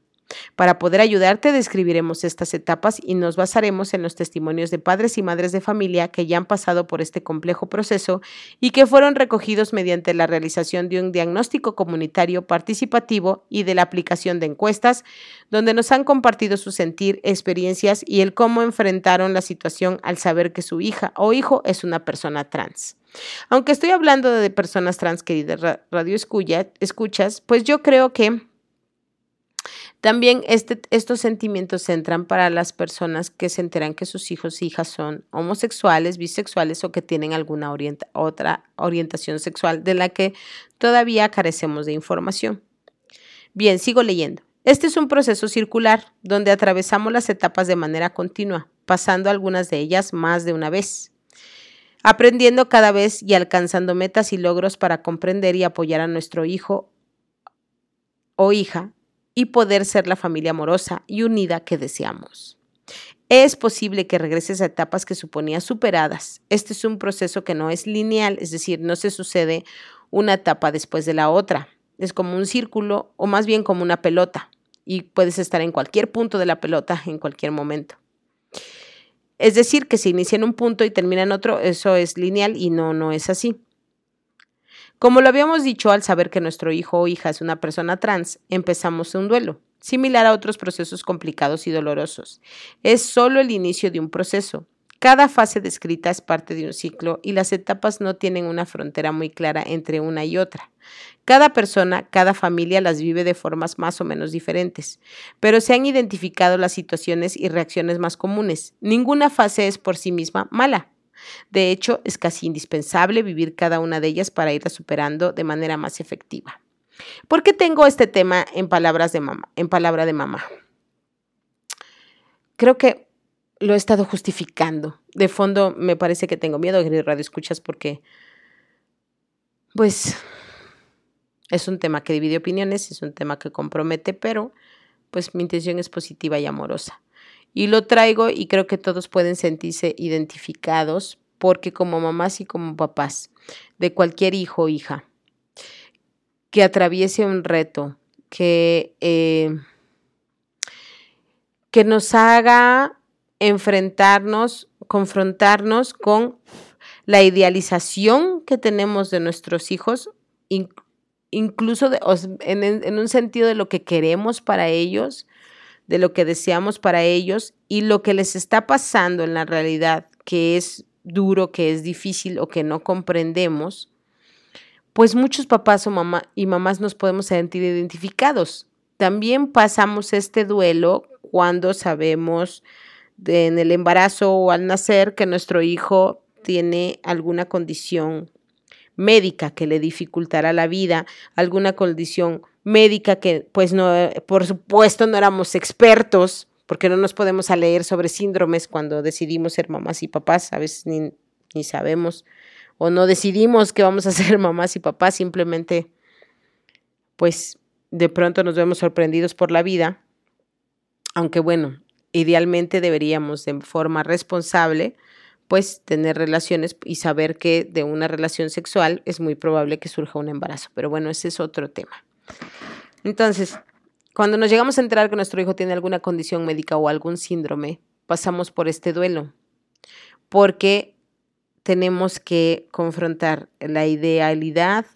Para poder ayudarte, describiremos estas etapas y nos basaremos en los testimonios de padres y madres de familia que ya han pasado por este complejo proceso y que fueron recogidos mediante la realización de un diagnóstico comunitario participativo y de la aplicación de encuestas, donde nos han compartido su sentir, experiencias y el cómo enfrentaron la situación al saber que su hija o hijo es una persona trans. Aunque estoy hablando de personas trans, queridas radio escuchas, pues yo creo que También este, estos sentimientos entran para las personas que se enteran que sus hijos e hijas son homosexuales, bisexuales o que tienen alguna otra orientación sexual de la que todavía carecemos de información. Bien, sigo leyendo. Este es un proceso circular donde atravesamos las etapas de manera continua, pasando algunas de ellas más de una vez, aprendiendo cada vez y alcanzando metas y logros para comprender y apoyar a nuestro hijo o hija y poder ser la familia amorosa y unida que deseamos. Es posible que regreses a etapas que suponías superadas. Este es un proceso que no es lineal, es decir, no se sucede una etapa después de la otra. Es como un círculo o más bien como una pelota y puedes estar en cualquier punto de la pelota en cualquier momento. Es decir, que si inicia en un punto y termina en otro, eso es lineal y no, no es así. Como lo habíamos dicho, al saber que nuestro hijo o hija es una persona trans, empezamos un duelo, similar a otros procesos complicados y dolorosos. Es solo el inicio de un proceso. Cada fase descrita es parte de un ciclo y las etapas no tienen una frontera muy clara entre una y otra. Cada persona, cada familia las vive de formas más o menos diferentes, pero se han identificado las situaciones y reacciones más comunes. Ninguna fase es por sí misma mala. De hecho, es casi indispensable vivir cada una de ellas para irla superando de manera más efectiva. ¿Por qué tengo este tema en palabras de mamá, en palabra de mamá? Creo que lo he estado justificando. De fondo me parece que tengo miedo de radio escuchas porque, pues, es un tema que divide opiniones, es un tema que compromete, pero pues mi intención es positiva y amorosa. Y lo traigo y creo que todos pueden sentirse identificados porque como mamás y como papás de cualquier hijo o hija que atraviese un reto, que, eh, que nos haga enfrentarnos, confrontarnos con la idealización que tenemos de nuestros hijos, incluso en, un sentido de lo que queremos para ellos, de lo que deseamos para ellos y lo que les está pasando en la realidad, que es duro, que es difícil o que no comprendemos, pues muchos papás o mamá y mamás nos podemos sentir identificados. También pasamos este duelo cuando sabemos en el embarazo o al nacer que nuestro hijo tiene alguna condición médica que le dificultará la vida, alguna condición médica que pues no, por supuesto no éramos expertos, porque no nos podemos a leer sobre síndromes cuando decidimos ser mamás y papás, a veces ni, ni sabemos o no decidimos que vamos a ser mamás y papás, simplemente pues de pronto nos vemos sorprendidos por la vida, aunque bueno, idealmente deberíamos de forma responsable pues tener relaciones y saber que de una relación sexual es muy probable que surja un embarazo. Pero bueno, ese es otro tema. Entonces, cuando nos llegamos a enterar que nuestro hijo tiene alguna condición médica o algún síndrome, pasamos por este duelo, porque tenemos que confrontar la idealidad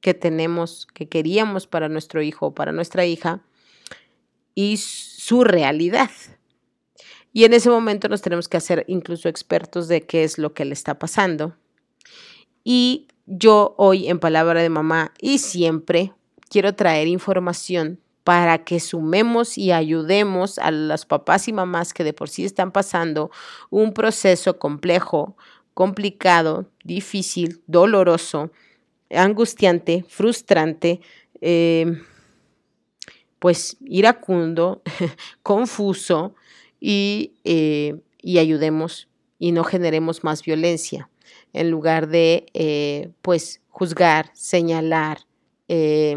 que tenemos, que queríamos para nuestro hijo o para nuestra hija, y su realidad. Y en ese momento nos tenemos que hacer incluso expertos de qué es lo que le está pasando. Y yo hoy en palabra de mamá y siempre quiero traer información para que sumemos y ayudemos a los papás y mamás que de por sí están pasando un proceso complejo, complicado, difícil, doloroso, angustiante, frustrante, eh, pues iracundo, confuso eh, y, ayudemos y no generemos más violencia. En lugar de eh, pues juzgar, señalar, eh,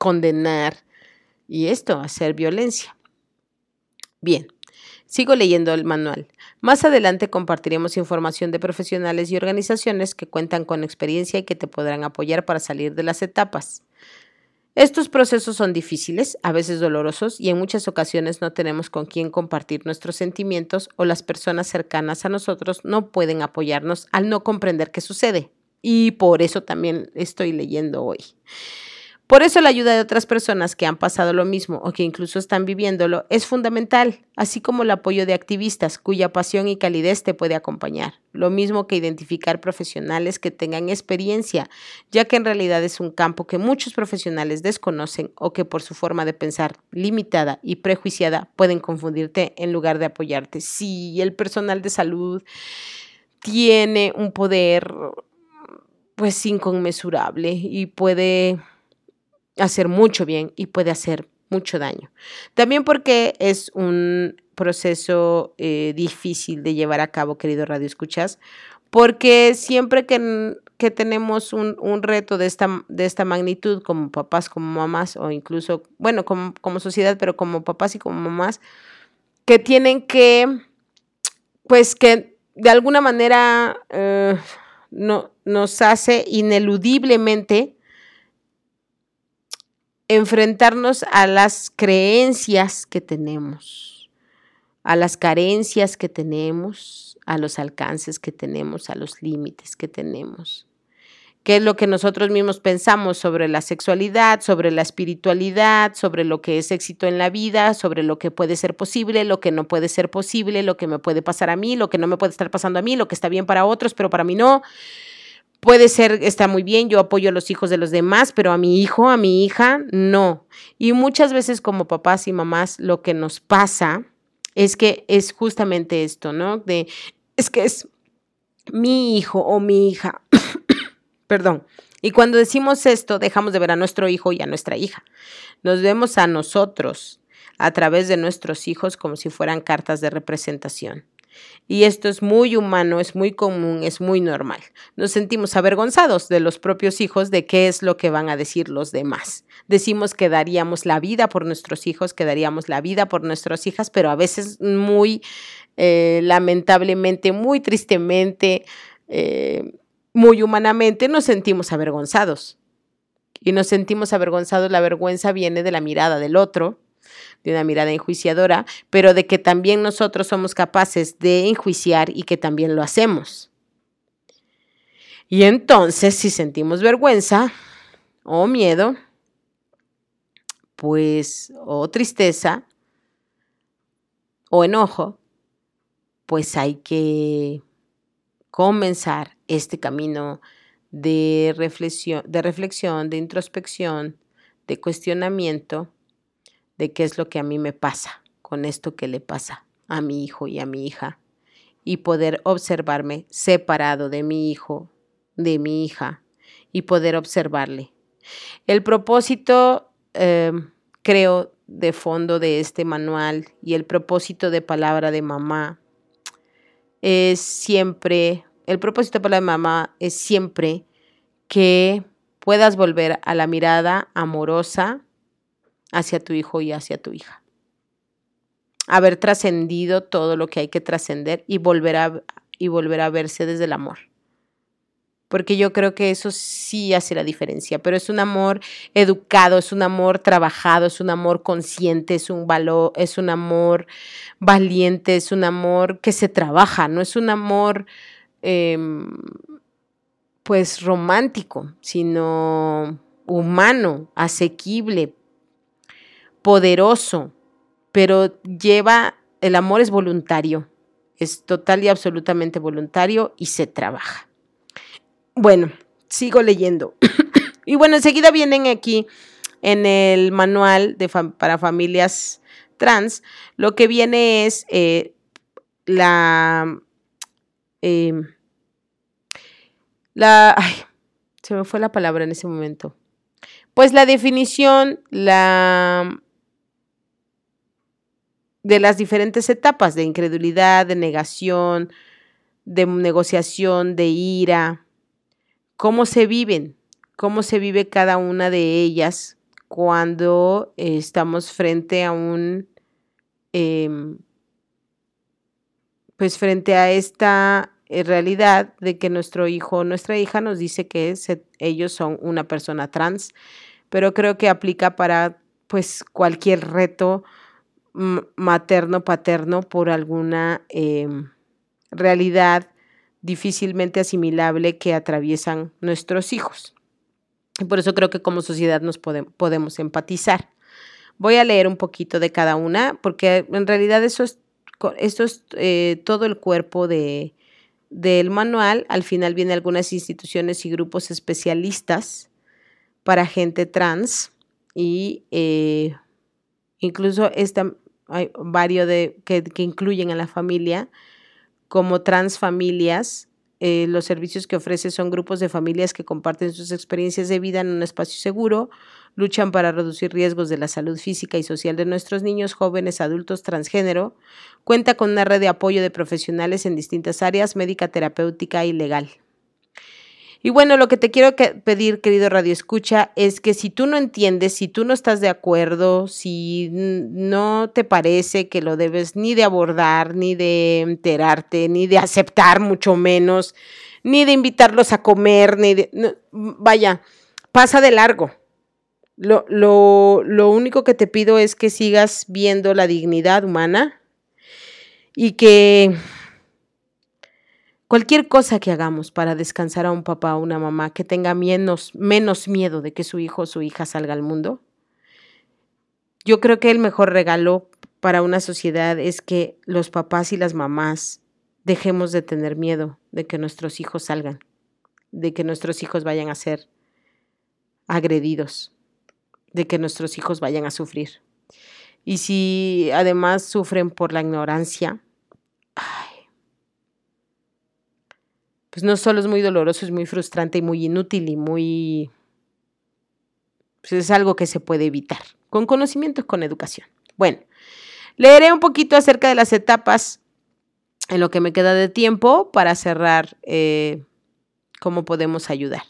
condenar y esto, hacer violencia. Bien, sigo leyendo el manual. Más adelante compartiremos información de profesionales y organizaciones que cuentan con experiencia y que te podrán apoyar para salir de las etapas. Estos procesos son difíciles, a veces dolorosos y en muchas ocasiones no tenemos con quién compartir nuestros sentimientos o las personas cercanas a nosotros no pueden apoyarnos al no comprender qué sucede. Y por eso también estoy leyendo hoy. Por eso la ayuda de otras personas que han pasado lo mismo o que incluso están viviéndolo es fundamental, así como el apoyo de activistas cuya pasión y calidez te puede acompañar. Lo mismo que identificar profesionales que tengan experiencia, ya que en realidad es un campo que muchos profesionales desconocen o que por su forma de pensar limitada y prejuiciada pueden confundirte en lugar de apoyarte. Si el personal de salud tiene un poder pues inconmensurable y puede hacer mucho bien y puede hacer mucho daño. También porque es un proceso eh, difícil de llevar a cabo, querido Radio Escuchas, porque siempre que, que tenemos un, un, reto de esta, de esta magnitud, como papás, como mamás, o incluso, bueno, como, como sociedad, pero como papás y como mamás, que tienen que, pues que de alguna manera eh, no, nos hace ineludiblemente enfrentarnos a las creencias que tenemos, a las carencias que tenemos, a los alcances que tenemos, a los límites que tenemos qué es lo que nosotros mismos pensamos sobre la sexualidad, sobre la espiritualidad, sobre lo que es éxito en la vida, sobre lo que puede ser posible, lo que no puede ser posible, lo que me puede pasar a mí, lo que no me puede estar pasando a mí, lo que está bien para otros, pero para mí no. Puede ser, está muy bien, yo apoyo a los hijos de los demás, pero a mi hijo, a mi hija, no. Y muchas veces como papás y mamás lo que nos pasa es que es justamente esto, ¿no? De, es que es mi hijo o mi hija Perdón. Y cuando decimos esto, dejamos de ver a nuestro hijo y a nuestra hija. Nos vemos a nosotros a través de nuestros hijos como si fueran cartas de representación. Y esto es muy humano, es muy común, es muy normal. Nos sentimos avergonzados de los propios hijos de qué es lo que van a decir los demás. Decimos que daríamos la vida por nuestros hijos, que daríamos la vida por nuestras hijas, pero a veces muy eh, lamentablemente, muy tristemente, eh, muy humanamente nos sentimos avergonzados. Y nos sentimos avergonzados, la vergüenza viene de la mirada del otro, de una mirada enjuiciadora, pero de que también nosotros somos capaces de enjuiciar y que también lo hacemos. Y entonces, si sentimos vergüenza o miedo, pues, o tristeza, o enojo, pues hay que comenzar este camino de reflexión, de reflexión, de introspección, de cuestionamiento de qué es lo que a mí me pasa con esto que le pasa a mi hijo y a mi hija y poder observarme separado de mi hijo, de mi hija y poder observarle. El propósito, em, creo, de fondo de este manual y el propósito de palabra de mamá es siempre el propósito para la mamá es siempre que puedas volver a la mirada amorosa hacia tu hijo y hacia tu hija. Haber trascendido todo lo que hay que trascender y volver a, y volver a verse desde el amor. Porque yo creo que eso sí hace la diferencia, pero es un amor educado, es un amor trabajado, es un amor consciente, es un valor, es un amor valiente, es un amor que se trabaja, no es un amor Em, pues romántico, sino humano, asequible, poderoso, pero lleva, el amor es voluntario, es total y absolutamente voluntario y se trabaja. Bueno, sigo leyendo. y bueno, enseguida vienen aquí en el manual de para familias trans, lo que viene es eh, la Em, la, ay, se me fue la palabra en ese momento. Pues la definición, la de las diferentes etapas de incredulidad, de negación, de negociación, de ira, cómo se viven, cómo se vive cada una de ellas cuando estamos frente a un eh, pues frente a esta eh, realidad de que nuestro hijo o nuestra hija nos dice que ellos son una persona trans, pero creo que aplica para pues cualquier reto materno, paterno por alguna em, realidad difícilmente asimilable que atraviesan nuestros hijos. Y por eso creo que como sociedad nos podemos empatizar. Voy a leer un poquito de cada una, porque en realidad eso es eh, todo el cuerpo de, del manual. Al final vienen algunas instituciones y grupos especialistas para gente trans y eh, incluso esta, hay varios de, que, incluyen a la familia como transfamilias. Eh, los servicios que ofrece son grupos de familias que comparten sus experiencias de vida en un espacio seguro, luchan para reducir riesgos de la salud física y social de nuestros niños, jóvenes, adultos, transgénero. Cuenta con una red de apoyo de profesionales en distintas áreas, médica, terapéutica y legal. Y bueno, lo que te quiero pedir, querido Radio Escucha, es que si tú no entiendes, si tú no estás de acuerdo, si no te parece que lo debes ni de abordar, ni de enterarte, ni de aceptar, mucho menos, ni de invitarlos a comer, ni de. vaya, pasa de largo. Lo, lo, lo único que te pido es que sigas viendo la dignidad humana y que Cualquier cosa que hagamos para descansar a un papá o una mamá que tenga menos, menos miedo de que su hijo o su hija salga al mundo, yo creo que el mejor regalo para una sociedad es que los papás y las mamás dejemos de tener miedo de que nuestros hijos salgan, de que nuestros hijos vayan a ser agredidos, de que nuestros hijos vayan a sufrir. Y si además sufren por la ignorancia, pues no solo es muy doloroso, es muy frustrante y muy inútil y muy... Pues es algo que se puede evitar, con conocimiento y con educación. Bueno, leeré un poquito acerca de las etapas en lo que me queda de tiempo para cerrar eh, cómo podemos ayudar.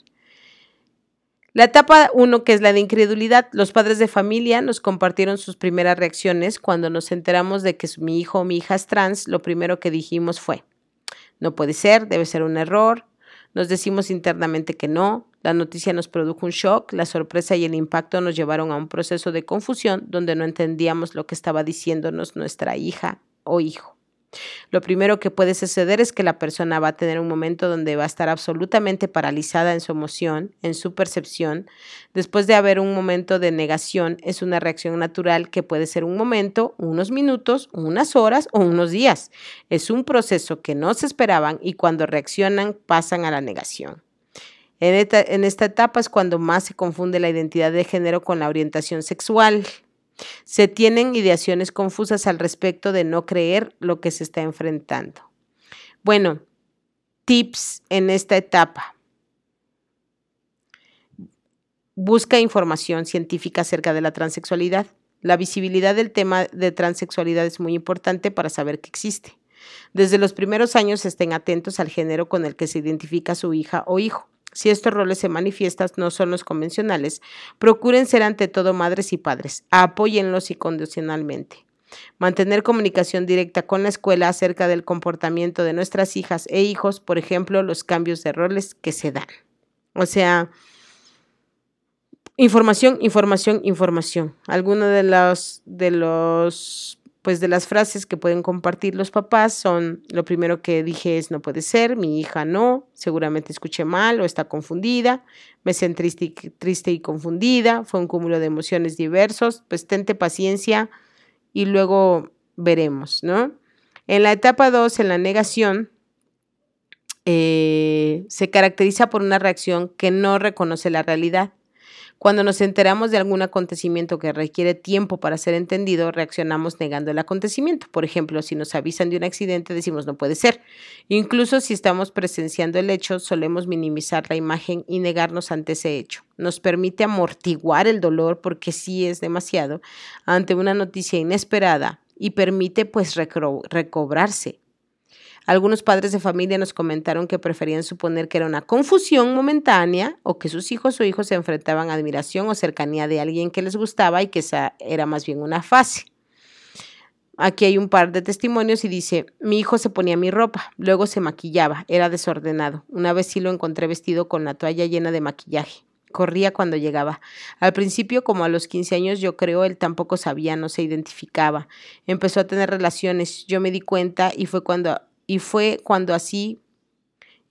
La etapa 1, que es la de incredulidad, los padres de familia nos compartieron sus primeras reacciones cuando nos enteramos de que mi hijo o mi hija es trans. Lo primero que dijimos fue, no puede ser, debe ser un error. Nos decimos internamente que no. La noticia nos produjo un shock. La sorpresa y el impacto nos llevaron a un proceso de confusión donde no entendíamos lo que estaba diciéndonos nuestra hija o hijo. Lo primero que puede suceder es que la persona va a tener un momento donde va a estar absolutamente paralizada en su emoción, en su percepción. Después de haber un momento de negación, es una reacción natural que puede ser un momento, unos minutos, unas horas o unos días. Es un proceso que no se esperaban y cuando reaccionan pasan a la negación. En esta, en esta etapa es cuando más se confunde la identidad de género con la orientación sexual. Se tienen ideaciones confusas al respecto de no creer lo que se está enfrentando. Bueno, tips en esta etapa. Busca información científica acerca de la transexualidad. La visibilidad del tema de transexualidad es muy importante para saber que existe. Desde los primeros años estén atentos al género con el que se identifica su hija o hijo. Si estos roles se manifiestan, no son los convencionales, procuren ser ante todo madres y padres. Apóyenlos incondicionalmente. Mantener comunicación directa con la escuela acerca del comportamiento de nuestras hijas e hijos, por ejemplo, los cambios de roles que se dan. O sea, información, información, información. Algunos de los, de los pues de las frases que pueden compartir los papás son, lo primero que dije es no puede ser, mi hija no, seguramente escuché mal o está confundida, me siento triste y, triste y confundida, fue un cúmulo de emociones diversos, pues tente paciencia y luego veremos, ¿no? En la etapa 2, en la negación, eh, se caracteriza por una reacción que no reconoce la realidad. Cuando nos enteramos de algún acontecimiento que requiere tiempo para ser entendido, reaccionamos negando el acontecimiento. Por ejemplo, si nos avisan de un accidente, decimos no puede ser. Incluso si estamos presenciando el hecho, solemos minimizar la imagen y negarnos ante ese hecho. Nos permite amortiguar el dolor porque sí es demasiado ante una noticia inesperada y permite pues recobrarse algunos padres de familia nos comentaron que preferían suponer que era una confusión momentánea o que sus hijos o hijos se enfrentaban a admiración o cercanía de alguien que les gustaba y que esa era más bien una fase. Aquí hay un par de testimonios y dice, mi hijo se ponía mi ropa, luego se maquillaba, era desordenado. Una vez sí lo encontré vestido con la toalla llena de maquillaje. Corría cuando llegaba. Al principio, como a los 15 años, yo creo, él tampoco sabía, no se identificaba. Empezó a tener relaciones, yo me di cuenta y fue cuando y fue cuando así,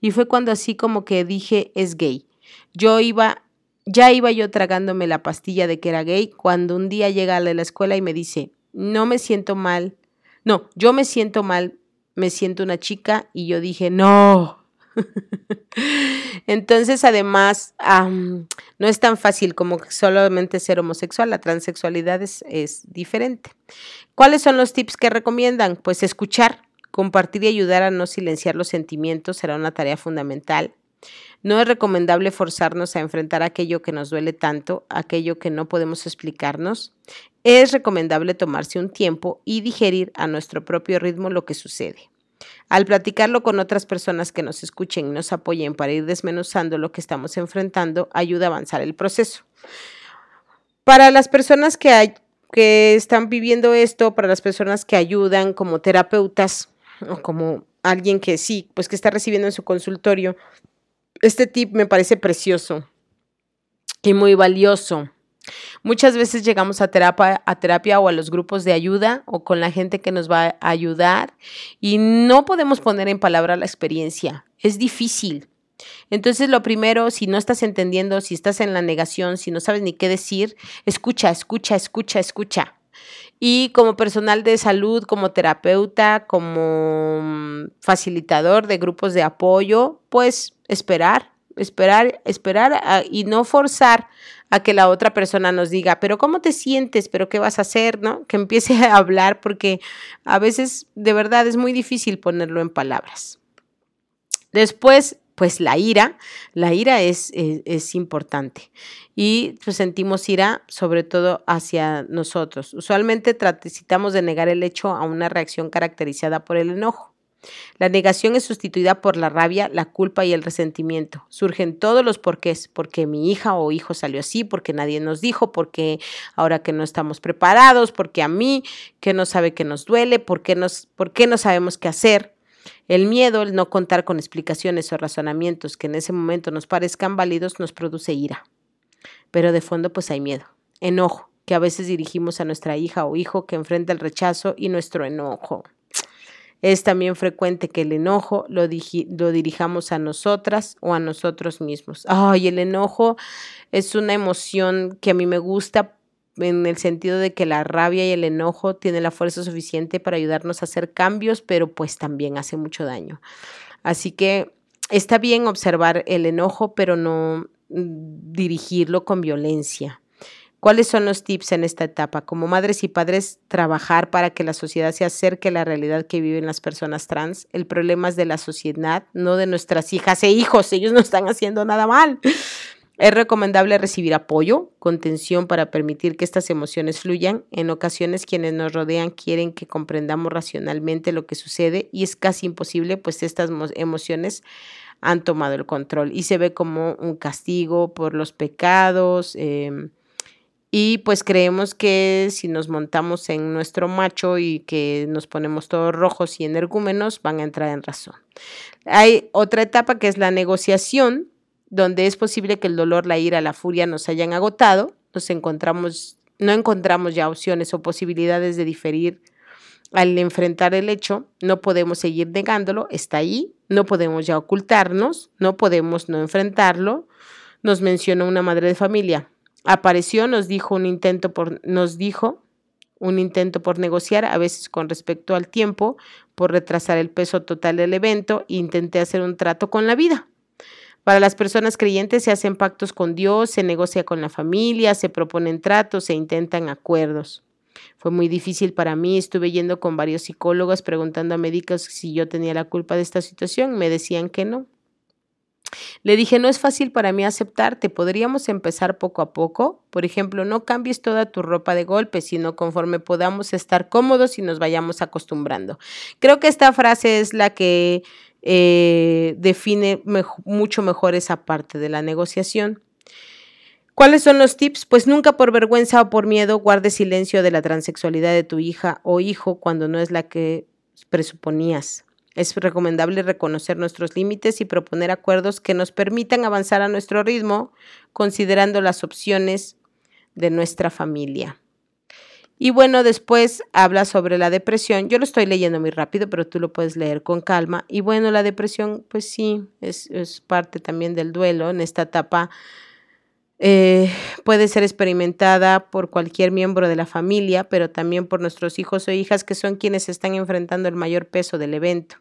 y fue cuando así como que dije es gay. Yo iba Ya iba yo tragándome la pastilla de que era gay cuando un día llega a la escuela y me dice, no me siento mal, no, yo me siento mal, me siento una chica y yo dije, no. Entonces, además, no es tan fácil como solamente ser homosexual, la transexualidad es, es diferente. ¿Cuáles son los tips que recomiendan? Pues escuchar, compartir y ayudar a no silenciar los sentimientos será una tarea fundamental. No es recomendable forzarnos a enfrentar aquello que nos duele tanto, aquello que no podemos explicarnos. Es recomendable tomarse un tiempo y digerir a nuestro propio ritmo lo que sucede. Al platicarlo con otras personas que nos escuchen y nos apoyen para ir desmenuzando lo que estamos enfrentando, ayuda a avanzar el proceso. Para las personas que, están viviendo esto, para las personas que ayudan como terapeutas o como alguien que sí, pues que está recibiendo en su consultorio este tip me parece precioso y muy valioso. Muchas veces llegamos a terapia, a terapia o a los grupos de ayuda o con la gente que nos va a ayudar y no podemos poner en palabra la experiencia. Es difícil. Entonces, lo primero, si no estás entendiendo, si estás en la negación, si no sabes ni qué decir, escucha, escucha, escucha, escucha. Y como personal de salud, como terapeuta, como mm, facilitador de grupos de apoyo, pues esperar, esperar, esperar y no forzar a que la otra persona nos diga, pero ¿cómo te sientes? ¿Pero qué vas a hacer? ¿No? Que empiece a hablar porque a veces de verdad es muy difícil ponerlo en palabras. Después, pues la ira, la ira es, es, importante y pues, sentimos ira sobre todo hacia nosotros. Usualmente necesitamos de negar el hecho a una reacción caracterizada por el enojo. La negación es sustituida por la rabia, la culpa y el resentimiento. Surgen todos los porqués, porque mi hija o hijo salió así, porque nadie nos dijo, porque ahora que no estamos preparados, porque a mí, que no sabe que nos duele, porque nos, por qué no sabemos qué hacer. El miedo, el no contar con explicaciones o razonamientos que en ese momento nos parezcan válidos, nos produce ira. Pero de fondo pues hay miedo, enojo, que a veces dirigimos a nuestra hija o hijo que enfrenta el rechazo y nuestro enojo. Es también frecuente que el enojo lo, lo, dirijamos a nosotras o a nosotros mismos. Ay, el enojo es una emoción que a mí me gusta en el sentido de que la rabia y el enojo tienen la fuerza suficiente para ayudarnos a hacer cambios, pero pues también hace mucho daño. Así que está bien observar el enojo, pero no mm, dirigirlo con violencia. ¿Cuáles son los tips en esta etapa? Como madres y padres, trabajar para que la sociedad se acerque a la realidad que viven las personas trans. El problema es de la sociedad, no de nuestras hijas e hijos. Ellos no están haciendo nada mal. Es recomendable recibir apoyo, contención para permitir que estas emociones fluyan. En ocasiones quienes nos rodean quieren que comprendamos racionalmente lo que sucede y es casi imposible, pues estas emociones han tomado el control y se ve como un castigo por los pecados. Eh, y pues creemos que si nos montamos en nuestro macho y que nos ponemos todos rojos y energúmenos, van a entrar en razón. Hay otra etapa que es la negociación, donde es posible que el dolor, la ira, la furia nos hayan agotado, nos encontramos, no encontramos ya opciones o posibilidades de diferir al enfrentar el hecho, no podemos seguir negándolo, está ahí, no podemos ya ocultarnos, no podemos no enfrentarlo, nos menciona una madre de familia apareció, nos dijo un intento por, nos dijo un intento por negociar, a veces con respecto al tiempo, por retrasar el peso total del evento, intenté hacer un trato con la vida. Para las personas creyentes se hacen pactos con Dios, se negocia con la familia, se proponen tratos, se intentan acuerdos. Fue muy difícil para mí, estuve yendo con varios psicólogos preguntando a médicos si yo tenía la culpa de esta situación, me decían que no. Le dije, no es fácil para mí aceptarte, podríamos empezar poco a poco. Por ejemplo, no cambies toda tu ropa de golpe, sino conforme podamos estar cómodos y nos vayamos acostumbrando. Creo que esta frase es la que eh, define mucho mejor esa parte de la negociación. ¿Cuáles son los tips? Pues nunca por vergüenza o por miedo guarde silencio de la transexualidad de tu hija o hijo cuando no es la que presuponías. Es recomendable reconocer nuestros límites y proponer acuerdos que nos permitan avanzar a nuestro ritmo, considerando las opciones de nuestra familia. Y bueno, después habla sobre la depresión. Yo lo estoy leyendo muy rápido, pero tú lo puedes leer con calma. Y bueno, la depresión, pues sí, es, parte también del duelo. En esta etapa eh, puede ser experimentada por cualquier miembro de la familia, pero también por nuestros hijos o hijas que son quienes están enfrentando el mayor peso del evento.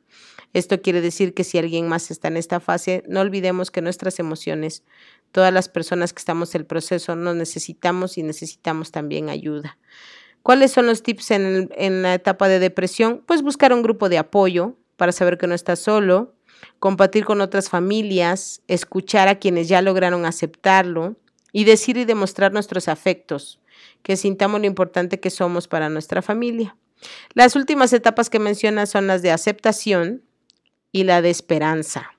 Esto quiere decir que si alguien más está en esta fase, no olvidemos que nuestras emociones, todas las personas que estamos en el proceso, nos necesitamos y necesitamos también ayuda. ¿Cuáles son los tips en, la etapa de depresión? Pues buscar un grupo de apoyo para saber que no estás solo, compartir con otras familias, escuchar a quienes ya lograron aceptarlo, y decir y demostrar nuestros afectos, que sintamos lo importante que somos para nuestra familia. Las últimas etapas que menciona son las de aceptación y la de esperanza.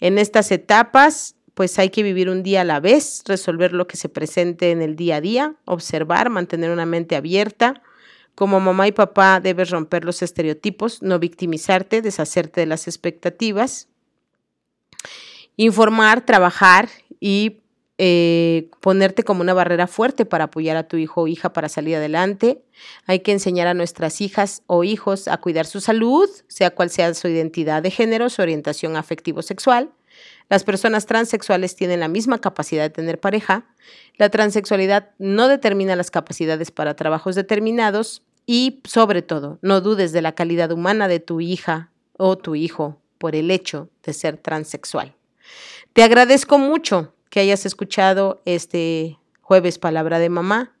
En estas etapas, pues hay que vivir un día a la vez, resolver lo que se presente en el día a día, observar, mantener una mente abierta. Como mamá y papá debes romper los estereotipos, no victimizarte, deshacerte de las expectativas, informar, trabajar y eh, ponerte como una barrera fuerte para apoyar a tu hijo o hija para salir adelante. Hay que enseñar a nuestras hijas o hijos a cuidar su salud, sea cual sea su identidad de género, su orientación afectivo-sexual. Las personas transexuales tienen la misma capacidad de tener pareja. La transexualidad no determina las capacidades para trabajos determinados y, sobre todo, no dudes de la calidad humana de tu hija o tu hijo por el hecho de ser transexual. Te agradezco mucho que hayas escuchado este jueves Palabra de Mamá.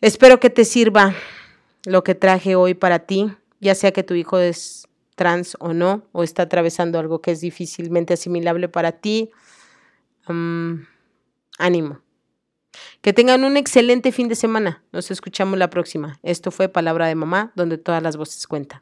Espero que te sirva lo que traje hoy para ti, ya sea que tu hijo es trans o no, o está atravesando algo que es difícilmente asimilable para ti. Mm, ánimo. Que tengan un excelente fin de semana. Nos escuchamos la próxima. Esto fue Palabra de Mamá, donde todas las voces cuentan.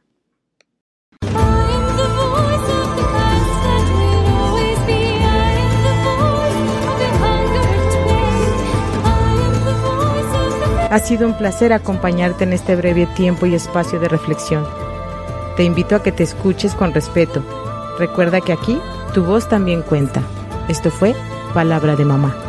Ha sido un placer acompañarte en este breve tiempo y espacio de reflexión. Te invito a que te escuches con respeto. Recuerda que aquí tu voz también cuenta. Esto fue Palabra de Mamá.